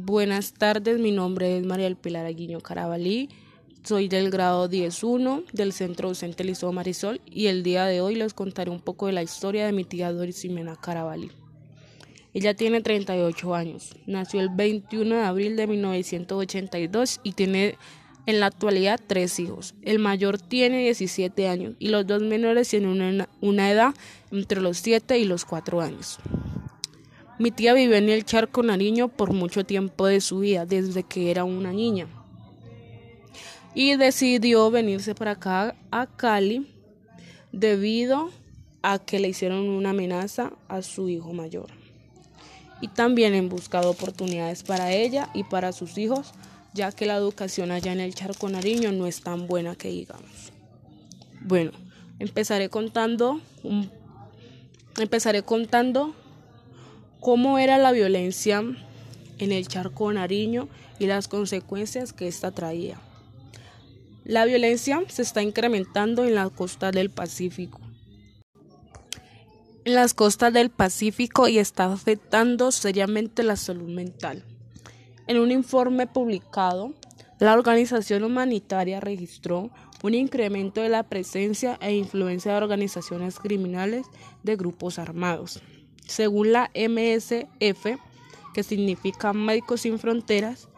Buenas tardes, mi nombre es María El Pilar Aguiño Carabalí. Soy del grado 10.1 del Centro Docente Liceo Marisol y el día de hoy les contaré un poco de la historia de mi tía Doris Ximena Carabalí. Ella tiene 38 años, nació el 21 de abril de 1982 y tiene en la actualidad tres hijos. El mayor tiene 17 años y los dos menores tienen una, una edad entre los 7 y los 4 años. Mi tía vivió en el Charco Nariño por mucho tiempo de su vida, desde que era una niña. Y decidió venirse para acá a Cali debido a que le hicieron una amenaza a su hijo mayor. Y también en busca de oportunidades para ella y para sus hijos, ya que la educación allá en el Charco Nariño no es tan buena que digamos. Bueno, empezaré contando empezaré contando cómo era la violencia en el Charco Nariño y las consecuencias que ésta traía. La violencia se está incrementando en las costas del Pacífico. En las costas del Pacífico y está afectando seriamente la salud mental. En un informe publicado, la organización humanitaria registró un incremento de la presencia e influencia de organizaciones criminales de grupos armados. Según la MSF, que significa Médicos Sin Fronteras,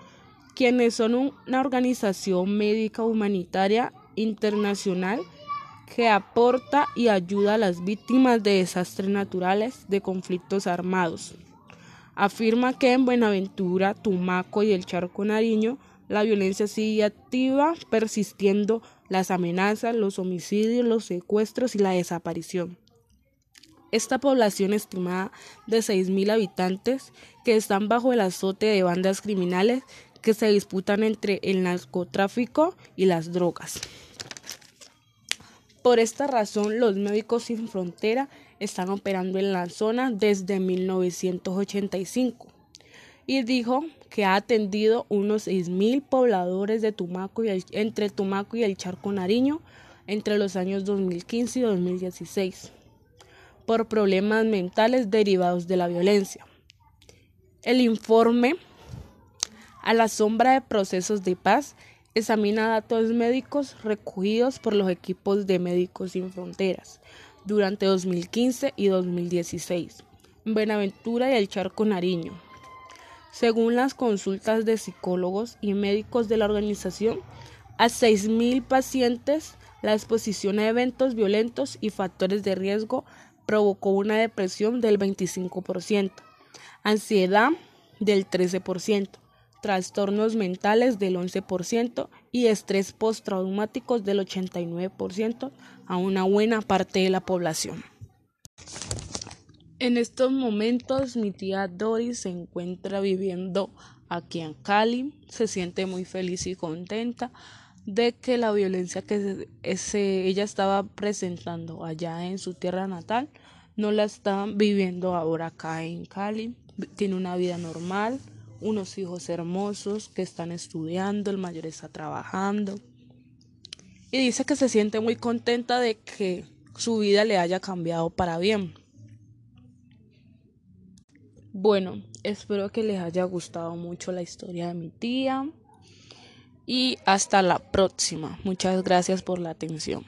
quienes son una organización médica humanitaria internacional que aporta y ayuda a las víctimas de desastres naturales de conflictos armados. Afirma que en Buenaventura, Tumaco y el Charco Nariño la violencia sigue activa, persistiendo las amenazas, los homicidios, los secuestros y la desaparición. Esta población estimada de 6.000 habitantes que están bajo el azote de bandas criminales que se disputan entre el narcotráfico y las drogas. Por esta razón, los médicos sin frontera están operando en la zona desde 1985 y dijo que ha atendido unos 6.000 pobladores de Tumaco y entre Tumaco y el Charco Nariño entre los años 2015 y 2016 por problemas mentales derivados de la violencia. El informe a la sombra de procesos de paz examina datos médicos recogidos por los equipos de Médicos Sin Fronteras durante 2015 y 2016 en Buenaventura y el Charco Nariño. Según las consultas de psicólogos y médicos de la organización, a 6.000 pacientes la exposición a eventos violentos y factores de riesgo provocó una depresión del 25%, ansiedad del 13%, trastornos mentales del 11% y estrés postraumático del 89% a una buena parte de la población. En estos momentos mi tía Doris se encuentra viviendo aquí en Cali, se siente muy feliz y contenta de que la violencia que ella estaba presentando allá en su tierra natal no la está viviendo ahora acá en Cali. Tiene una vida normal, unos hijos hermosos que están estudiando, el mayor está trabajando. Y dice que se siente muy contenta de que su vida le haya cambiado para bien. Bueno, espero que les haya gustado mucho la historia de mi tía y hasta la próxima. Muchas gracias por la atención.